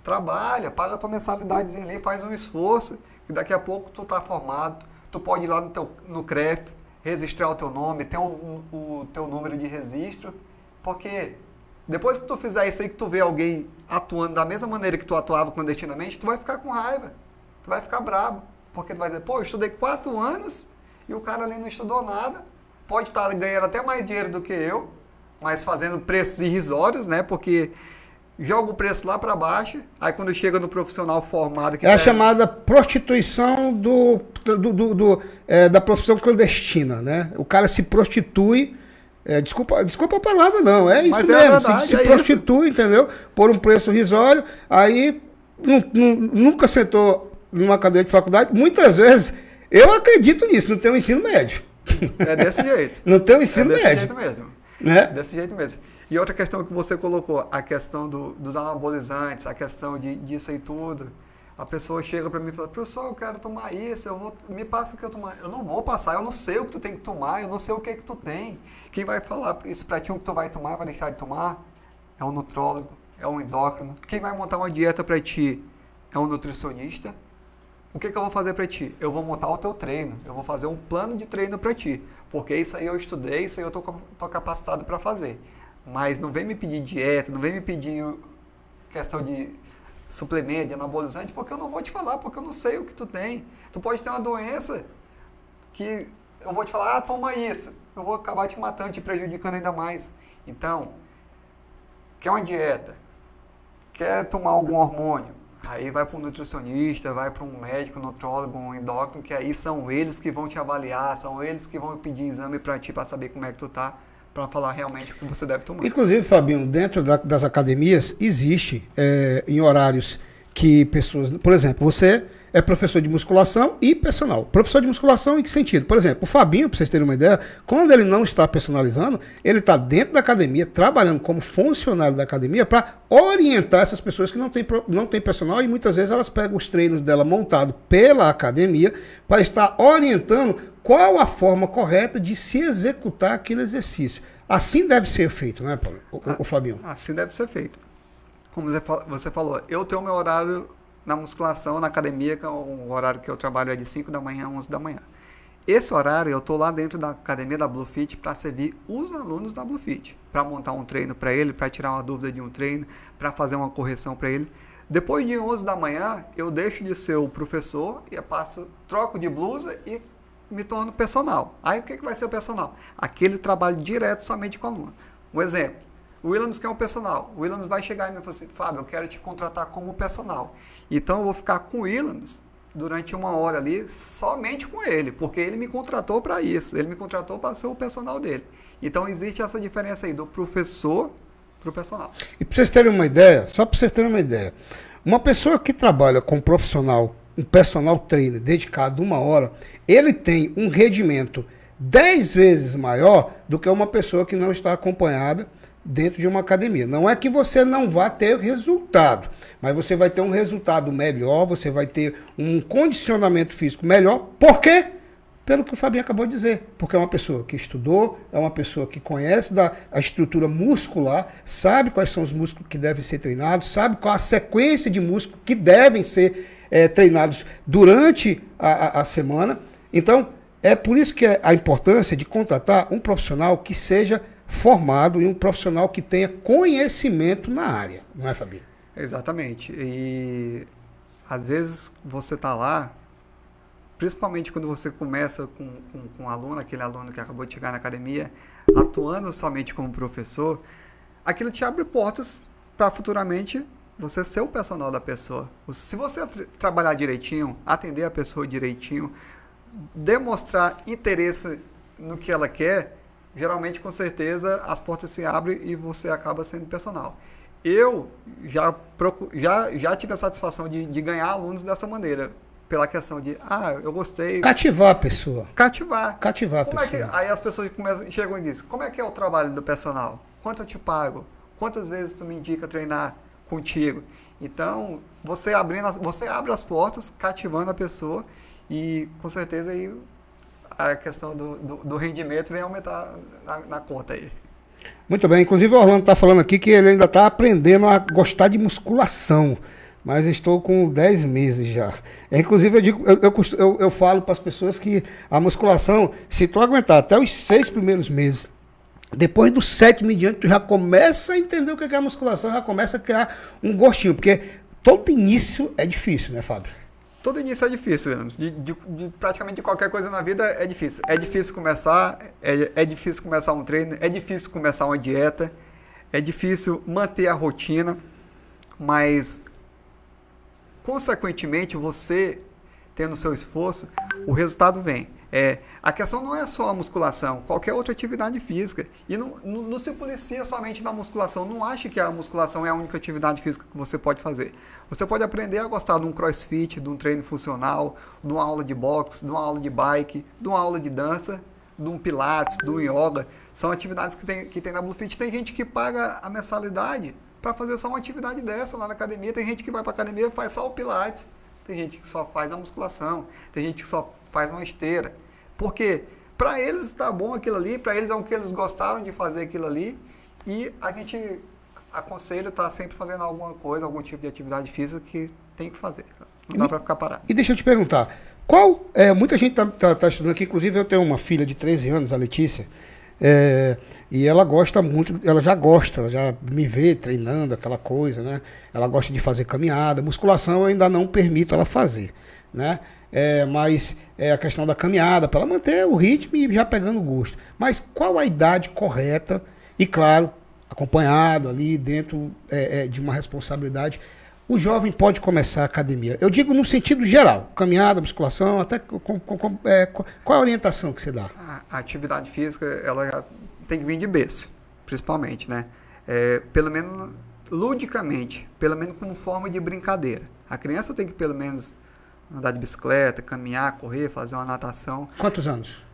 Trabalha, paga a tua mensalidadezinha ali, faz um esforço que daqui a pouco tu tá formado, tu pode ir lá no, teu, no CREF, registrar o teu nome, ter o, o teu número de registro, porque depois que tu fizer isso aí, que tu vê alguém atuando da mesma maneira que tu atuava clandestinamente, tu vai ficar com raiva, tu vai ficar bravo, porque tu vai dizer, pô, eu estudei quatro anos e o cara ali não estudou nada, pode estar ganhando até mais dinheiro do que eu, mas fazendo preços irrisórios, né, porque joga o preço lá para baixo, aí quando chega no profissional formado... Que é a chamada prostituição do, do, do, do é, da profissão clandestina, né? O cara se prostitui, é, desculpa, desculpa a palavra não, é isso Mas é mesmo, é verdade, se, se é prostitui, isso. entendeu? Por um preço risório, aí nunca sentou numa cadeira de faculdade, muitas vezes, eu acredito nisso, não tem um ensino médio. É desse jeito. não tem um ensino é desse médio. jeito mesmo. Né? Desse jeito mesmo. E outra questão que você colocou, a questão do, dos anabolizantes, a questão de, disso e tudo. A pessoa chega para mim e fala, professor, eu quero tomar isso, eu vou, me passa o que eu tomar. Eu não vou passar, eu não sei o que tu tem que tomar, eu não sei o que é que tu tem. Quem vai falar isso para ti, o que tu vai tomar, vai deixar de tomar? É um nutrólogo, é um endócrino. Quem vai montar uma dieta para ti é um nutricionista. O que, que eu vou fazer para ti? Eu vou montar o teu treino, eu vou fazer um plano de treino para ti, porque isso aí eu estudei, isso aí eu tô, tô capacitado para fazer. Mas não vem me pedir dieta, não vem me pedir questão de suplemento, de anabolizante, porque eu não vou te falar, porque eu não sei o que tu tem. Tu pode ter uma doença que eu vou te falar, ah, toma isso. Eu vou acabar te matando, te prejudicando ainda mais. Então, quer uma dieta, quer tomar algum hormônio, aí vai para um nutricionista, vai para um médico, nutrólogo, um endócrino, que aí são eles que vão te avaliar, são eles que vão pedir exame para ti para saber como é que tu tá para falar realmente o que você deve tomar. Inclusive, Fabinho, dentro da, das academias existe é, em horários que pessoas, por exemplo, você é professor de musculação e personal. Professor de musculação em que sentido? Por exemplo, o Fabinho, para vocês terem uma ideia, quando ele não está personalizando, ele está dentro da academia, trabalhando como funcionário da academia para orientar essas pessoas que não têm, não têm personal e muitas vezes elas pegam os treinos dela montado pela academia para estar orientando qual a forma correta de se executar aquele exercício. Assim deve ser feito, né, Paulo? O, o, o Fabinho? Assim deve ser feito. Como você falou, eu tenho meu horário na musculação, na academia, que é o horário que eu trabalho é de 5 da manhã a 11 da manhã. Esse horário eu estou lá dentro da academia da Bluefit para servir os alunos da Bluefit, para montar um treino para ele, para tirar uma dúvida de um treino, para fazer uma correção para ele. Depois de 11 da manhã, eu deixo de ser o professor e passo, troco de blusa e me torno personal. Aí o que, que vai ser o personal? Aquele trabalho direto somente com o aluno. Um exemplo, o Williams quer um personal. O Williams vai chegar e me falar assim, Fábio, eu quero te contratar como personal. Então eu vou ficar com o Williams durante uma hora ali somente com ele, porque ele me contratou para isso. Ele me contratou para ser o personal dele. Então existe essa diferença aí do professor para o personal. E para vocês terem uma ideia, só para vocês terem uma ideia, uma pessoa que trabalha com um profissional um personal trainer dedicado uma hora, ele tem um rendimento 10 vezes maior do que uma pessoa que não está acompanhada dentro de uma academia. Não é que você não vá ter resultado, mas você vai ter um resultado melhor, você vai ter um condicionamento físico melhor. Por quê? Pelo que o Fabinho acabou de dizer. Porque é uma pessoa que estudou, é uma pessoa que conhece da, a estrutura muscular, sabe quais são os músculos que devem ser treinados, sabe qual a sequência de músculos que devem ser é, treinados durante a, a, a semana. Então, é por isso que é a importância de contratar um profissional que seja formado e um profissional que tenha conhecimento na área, não é, Fabinho? Exatamente. E às vezes você está lá, principalmente quando você começa com, com, com, um aluno, aquele aluno que acabou de chegar na academia, atuando somente como professor, aquilo te abre portas para futuramente você ser o personal da pessoa. Se você tra trabalhar direitinho, atender a pessoa direitinho, demonstrar interesse no que ela quer, geralmente com certeza as portas se abrem e você acaba sendo personal. Eu já, procuro, já, já tive a satisfação de, de ganhar alunos dessa maneira pela questão de, ah, eu gostei. Cativar a pessoa. Cativar. Cativar como a pessoa. É que, aí as pessoas começam, chegam e dizem, como é que é o trabalho do personal? Quanto eu te pago? Quantas vezes tu me indica treinar contigo? Então, você abrindo, você abre as portas, cativando a pessoa e com certeza aí a questão do, do, do rendimento vem aumentar na, na, conta aí. Muito bem, inclusive o Orlando está falando aqui que ele ainda está aprendendo a gostar de musculação, mas estou com 10 meses já. É, inclusive eu, digo, eu, eu, eu, eu falo para as pessoas que a musculação, se tu aguentar até os seis primeiros meses, depois do sétimo em diante, tu já começa a entender o que é a musculação, já começa a criar um gostinho, porque todo início é difícil, né, Fábio? Todo início é difícil. De, de, de, praticamente qualquer coisa na vida é difícil. É difícil começar, é, é difícil começar um treino, é difícil começar uma dieta, é difícil manter a rotina, mas consequentemente você tendo seu esforço, o resultado vem. É, a questão não é só a musculação, qualquer outra atividade física. E não, não, não, se policia somente na musculação. Não ache que a musculação é a única atividade física que você pode fazer. Você pode aprender a gostar de um crossfit, de um treino funcional, de uma aula de boxe, de uma aula de bike, de uma aula de dança, de um pilates, de um yoga. São atividades que tem, que tem na Bluefit. Tem gente que paga a mensalidade para fazer só uma atividade dessa lá na academia. Tem gente que vai para academia e faz só o pilates. Tem gente que só faz a musculação. Tem gente que só faz uma esteira. Porque para eles está bom aquilo ali, para eles é o que eles gostaram de fazer aquilo ali. E a gente aconselha estar tá sempre fazendo alguma coisa, algum tipo de atividade física que tem que fazer. Não dá para ficar parado. E deixa eu te perguntar, qual. É, muita gente está tá, tá estudando aqui, inclusive eu tenho uma filha de 13 anos, a Letícia. É, e ela gosta muito, ela já gosta, ela já me vê treinando aquela coisa, né? Ela gosta de fazer caminhada, musculação eu ainda não permito ela fazer, né? É, mas é a questão da caminhada, para ela manter o ritmo e já pegando gosto. Mas qual a idade correta? E claro, acompanhado ali dentro é, é, de uma responsabilidade, o jovem pode começar a academia. Eu digo no sentido geral, caminhada, musculação, até com, com, com, é, qual a orientação que você dá? A atividade física, ela tem que vir de berço, principalmente, né? É, pelo menos ludicamente, pelo menos como forma de brincadeira. A criança tem que pelo menos andar de bicicleta, caminhar, correr, fazer uma natação. Quantos anos?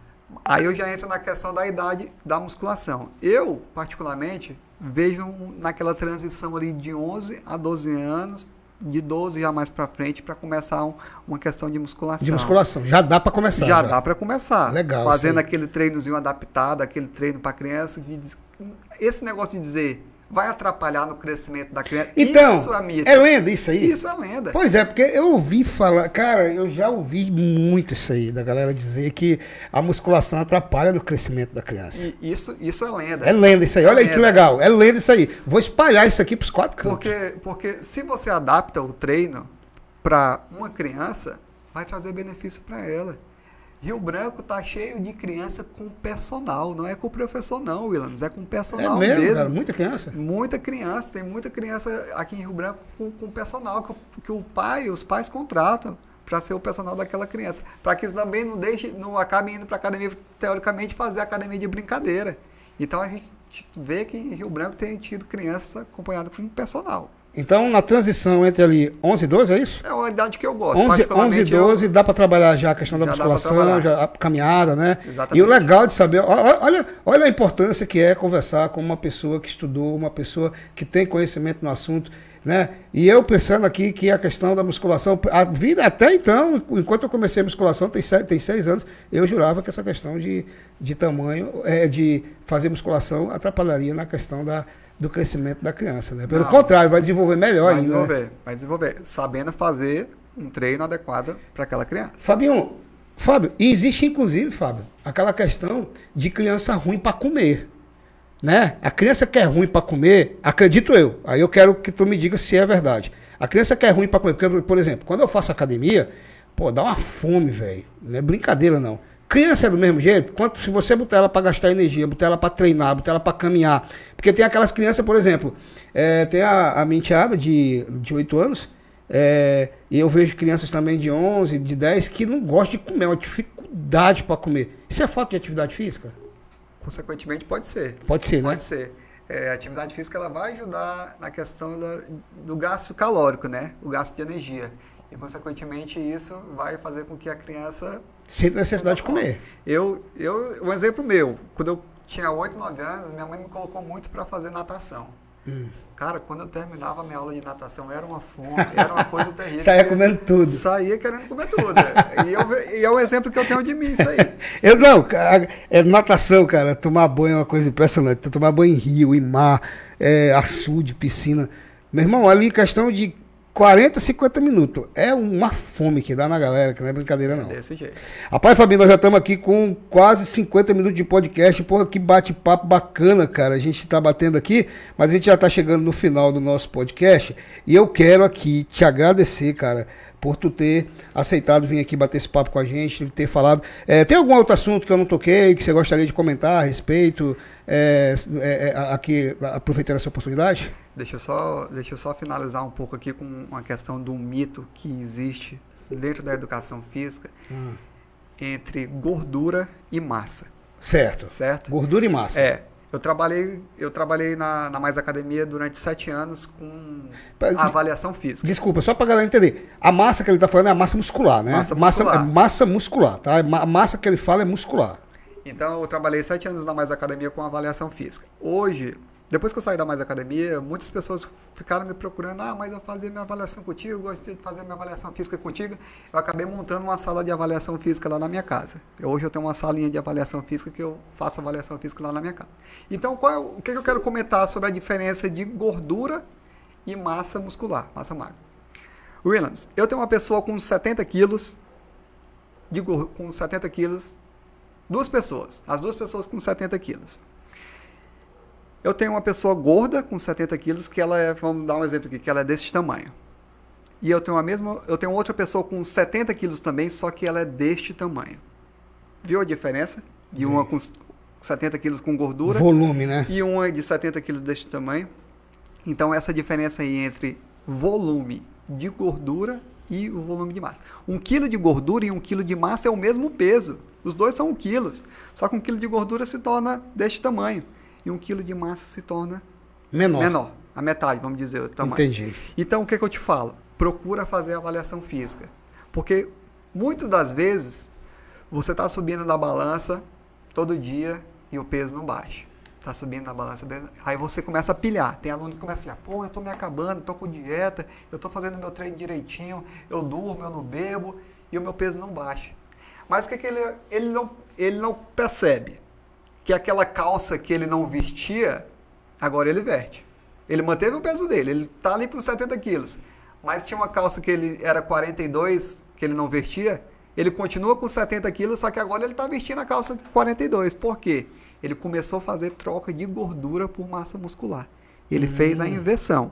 Aí eu já entro na questão da idade da musculação. Eu, particularmente, vejo naquela transição ali de 11 a 12 anos, de 12 já mais para frente, para começar um, uma questão de musculação. De musculação, já dá para começar. Já, já. dá para começar. Legal. Fazendo aquele treinozinho adaptado, aquele treino para criança. Esse negócio de dizer vai atrapalhar no crescimento da criança. Então, isso é mito. É lenda isso aí? Isso é lenda. Pois é, porque eu ouvi falar, cara, eu já ouvi muito isso aí, da galera dizer que a musculação atrapalha no crescimento da criança. E isso, isso é lenda. É lenda isso aí. É Olha lenda. aí que legal. É lenda isso aí. Vou espalhar isso aqui para os quatro cantos. Porque, porque se você adapta o treino para uma criança, vai trazer benefício para ela. Rio Branco tá cheio de criança com personal, não é com o professor não, Williams, é com personal é mesmo. mesmo. Cara, muita criança? Muita criança, tem muita criança aqui em Rio Branco com, com personal que, que o pai, os pais contratam para ser o personal daquela criança, para que eles também não deixem, não acabem indo para academia teoricamente fazer academia de brincadeira. Então a gente vê que em Rio Branco tem tido criança acompanhada com personal. Então, na transição entre ali 11 e 12, é isso? É, uma idade que eu gosto. 11, 11 particularmente, 12, eu- dá para trabalhar já a questão da Já musculação, já a caminhada, né? Exatamente. E o legal de saber, olha, olha a importância que é conversar com uma pessoa que estudou, uma pessoa que tem conhecimento no assunto, né? E eu pensando aqui que a questão da musculação, a vida até então, enquanto eu comecei a musculação, tem, se- tem seis anos, eu jurava que essa questão de, de tamanho, é, de fazer musculação, atrapalharia na questão da, do crescimento da criança, né? Pelo Não. contrário, vai desenvolver melhor vai ainda. né? desenvolver, vai desenvolver. Sabendo fazer um treino adequado para aquela criança. Fabinho, Fábio, e existe inclusive, Fábio, aquela questão de criança ruim para comer. Né? A criança que é ruim para comer, acredito eu. Aí eu quero que tu me diga se é verdade. A criança que é ruim para comer, porque, por exemplo, quando eu faço academia, pô, dá uma fome, velho. Não é brincadeira, não. Criança é do mesmo jeito, quanto se você botar ela para gastar energia, botar ela para treinar, botar ela para caminhar. Porque tem aquelas crianças, por exemplo, é, tem a, a minha enteada de, de 8 anos, é, e eu vejo crianças também de 11, de 10, que não gostam de comer, é uma dificuldade para comer. Isso é falta de atividade física? Consequentemente, pode ser. Pode ser, né? Pode ser. É, a atividade física ela vai ajudar na questão da- do gasto calórico, né? O gasto de energia. E, consequentemente, isso vai fazer com que a criança Sem necessidade de comer. Eu, eu, um exemplo meu, quando eu tinha 8, 9 anos, minha mãe me colocou muito para fazer natação. Hum. Cara, quando eu terminava a minha aula de natação, era uma fome, era uma coisa terrível. Saía comendo tudo. Saía querendo comer tudo. e, eu e é um exemplo que eu tenho de mim, isso aí. Eu não, é natação, cara. Tomar banho é uma coisa impressionante. Tomar banho em rio, em mar, é, açude, piscina. Meu irmão, ali questão de 40, 50 minutos. É uma fome que dá na galera, que não é brincadeira, não. Desse jeito. Rapaz, Fabinho, nós já estamos aqui com quase 50 minutos de podcast. Porra, que bate-papo bacana, cara. A gente está batendo aqui, mas a gente já está chegando no final do nosso podcast. E eu quero aqui te agradecer, cara, por tu ter aceitado vir aqui bater esse papo com a gente, ter falado. É, tem algum outro assunto que eu não toquei, que você gostaria de comentar a respeito? É, é, é, aqui, aproveitando essa oportunidade? Deixa eu, só, deixa eu só finalizar um pouco aqui com uma questão do mito que existe dentro da educação física entre gordura e massa, Certo. certo? Gordura e massa. É, eu trabalhei, eu trabalhei na, na Mais Academia durante sete anos com avaliação física. Desculpa, só pra galera entender. A massa que ele tá falando é a massa muscular, né? Massa massa, muscular. é massa muscular, tá? A massa que ele fala é muscular. Então eu trabalhei sete anos na Mais Academia com avaliação física. Hoje, depois que eu saí da Mais Academia, muitas pessoas ficaram me procurando, ah, mas eu fazia minha avaliação contigo, gosto de fazer minha avaliação física contigo. Eu acabei montando uma sala de avaliação física lá na minha casa. Hoje eu tenho uma salinha de avaliação física que eu faço avaliação física lá na minha casa. Então, é o que, que eu quero comentar sobre a diferença de gordura e massa muscular, massa magra? Williams, eu tenho uma pessoa com 70 quilos, com 70 quilos, duas pessoas, as duas pessoas com 70 quilos. Eu tenho uma pessoa gorda com 70 quilos que ela é, vamos dar um exemplo aqui, que ela é desse tamanho. E eu tenho a mesma, eu tenho outra pessoa com 70 quilos também, só que ela é deste tamanho. Viu a diferença? De uma com 70 quilos com gordura Volume, né? e uma de 70 quilos deste tamanho. Então, essa diferença aí entre volume de gordura e o volume de massa. Um quilo de gordura e um quilo de massa é o mesmo peso. Os dois são quilos. Só que um quilo de gordura se torna deste tamanho. E um quilo de massa se torna Menor. menor. A metade, vamos dizer, o tamanho. Entendi. Então, o que, que eu te falo? Procura fazer a avaliação física. Porque, muitas das vezes, você está subindo na balança todo dia e o peso não baixa. Está subindo na balança, aí você começa a pilhar. Tem aluno que começa a pilhar. Pô, eu estou me acabando, estou com dieta, eu estou fazendo meu treino direitinho, eu durmo, eu não bebo e o meu peso não baixa. Mas o que, que ele, ele, não, ele não percebe? Que aquela calça que ele não vestia, agora ele veste. Ele manteve o peso dele, ele tá ali com 70 quilos. Mas tinha uma calça que ele era 42, que ele não vestia. Ele continua com 70 quilos, só que agora ele está vestindo a calça 42. Por quê? Ele começou a fazer troca de gordura por massa muscular. Ele fez a inversão.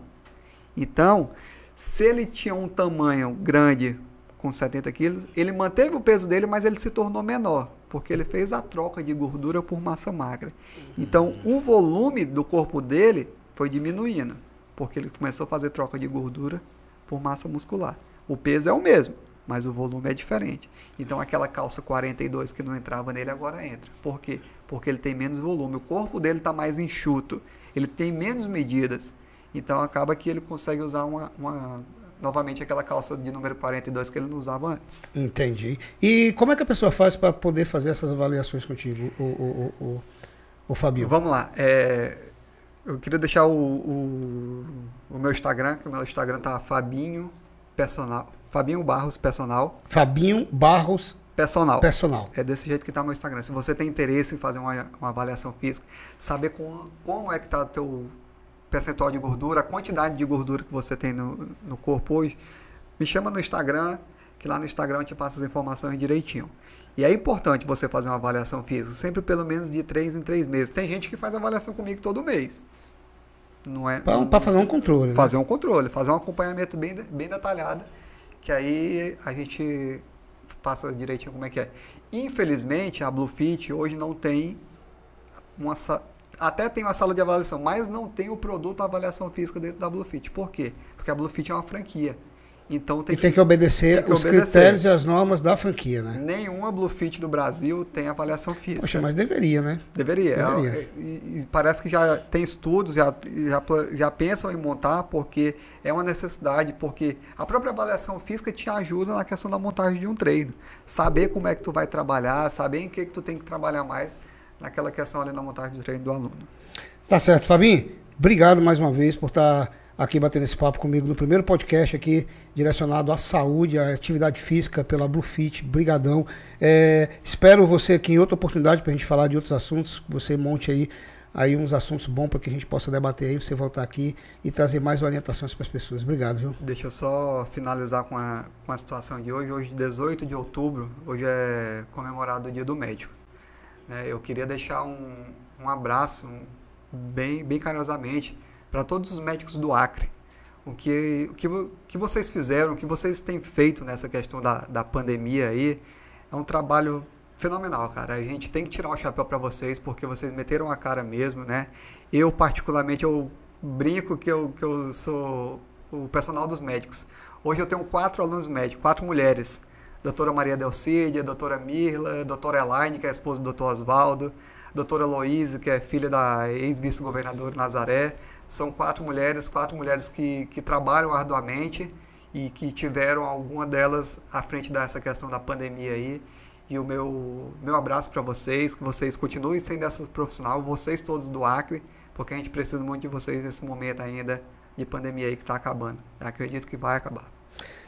Então, se ele tinha um tamanho grande com 70 quilos, ele manteve o peso dele, mas ele se tornou menor, porque ele fez a troca de gordura por massa magra. Então, o volume do corpo dele foi diminuindo, porque ele começou a fazer troca de gordura por massa muscular. O peso é o mesmo, mas o volume é diferente. Então, aquela calça 42 que não entrava nele agora entra. Por quê? Porque ele tem menos volume. O corpo dele está mais enxuto. Ele tem menos medidas. Então, acaba que ele consegue usar uma, uma novamente aquela calça de número 42 que ele não usava antes. Entendi. E como é que a pessoa faz para poder fazer essas avaliações contigo, o, o, o, o Fabio? Vamos lá. É, eu queria deixar o, o, o, meu Instagram, que o meu Instagram tá Fabinho Personal. Fabinho Barros Personal. Fabinho Barros Personal. Personal. É desse jeito que está meu Instagram. Se você tem interesse em fazer uma, uma avaliação física, saber como, como é que está o teu percentual de gordura, a quantidade de gordura que você tem no, no corpo hoje, me chama no Instagram, que lá no Instagram eu te passo as informações direitinho. E é importante você fazer uma avaliação física, sempre pelo menos de 3 em 3 meses. Tem gente que faz avaliação comigo todo mês. Não é para fazer um controle. Né? Fazer né? um controle, fazer um acompanhamento bem, bem detalhado, que aí a gente passa direitinho como é que é. Infelizmente, a Bluefit hoje não tem uma até tem uma sala de avaliação, mas não tem o produto avaliação física dentro da Bluefit. Por quê? Porque a Bluefit é uma franquia. Então tem, e que, tem que obedecer tem que os obedecer. critérios e as normas da franquia, né? Nenhuma Bluefit do Brasil tem avaliação física. Poxa, mas deveria, né? Deveria. deveria. É, e, e, parece que já tem estudos, já, já, já pensam em montar, porque é uma necessidade, porque a própria avaliação física te ajuda na questão da montagem de um treino. Saber como é que tu vai trabalhar, saber em que, que tu tem que trabalhar mais naquela questão ali na montagem do treino do aluno. Tá certo, Fabinho. Obrigado mais uma vez por estar aqui batendo esse papo comigo no primeiro podcast aqui direcionado à saúde, à atividade física pela Bluefit. Brigadão. É, espero você aqui em outra oportunidade para a gente falar de outros assuntos, que você monte aí aí uns assuntos bons para que a gente possa debater aí, você voltar aqui e trazer mais orientações para as pessoas. Obrigado, viu? Deixa eu só finalizar com a, com a situação de hoje. Hoje, 18 de outubro, hoje é comemorado o Dia do Médico. É, eu queria deixar um, um abraço bem, bem carinhosamente para todos os médicos do Acre. O que, o que, o que vocês fizeram, o que vocês têm feito nessa questão da, da pandemia aí, é um trabalho fenomenal, cara. A gente tem que tirar o chapéu para vocês, porque vocês meteram a cara mesmo, né? Eu, particularmente, eu brinco que eu, que eu sou o personal dos médicos. Hoje eu tenho quatro alunos médicos, quatro mulheres. Doutora Maria Delcídia, doutora Mirla, doutora Elaine, que é esposa do doutor Oswaldo, doutora Loíse, que é filha da ex-vice-governador Nazaré, são quatro mulheres, quatro mulheres que, que trabalham arduamente e que tiveram alguma delas à frente dessa questão da pandemia aí. E o meu, meu abraço para vocês, que vocês continuem sendo essa profissional, vocês todos do Acre, porque a gente precisa muito de vocês nesse momento ainda de pandemia aí que está acabando. Eu acredito que vai acabar.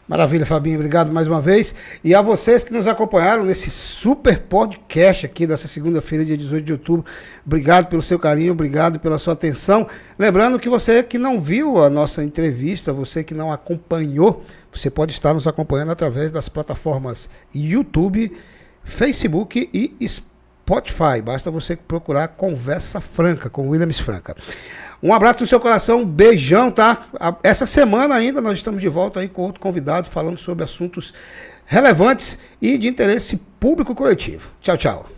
Maravilha, Fabinho. Obrigado mais uma vez. E a vocês que nos acompanharam nesse super podcast aqui dessa segunda-feira, dia 18 de outubro. Obrigado pelo seu carinho, obrigado pela sua atenção. Lembrando que você que não viu a nossa entrevista, você que não acompanhou, você pode estar nos acompanhando através das plataformas YouTube, Facebook e Spotify. Basta você procurar Conversa Franca com Williams Franca. Um abraço no seu coração, um beijão, tá? Essa semana ainda nós estamos de volta aí com outro convidado falando sobre assuntos relevantes e de interesse público coletivo. Tchau, tchau.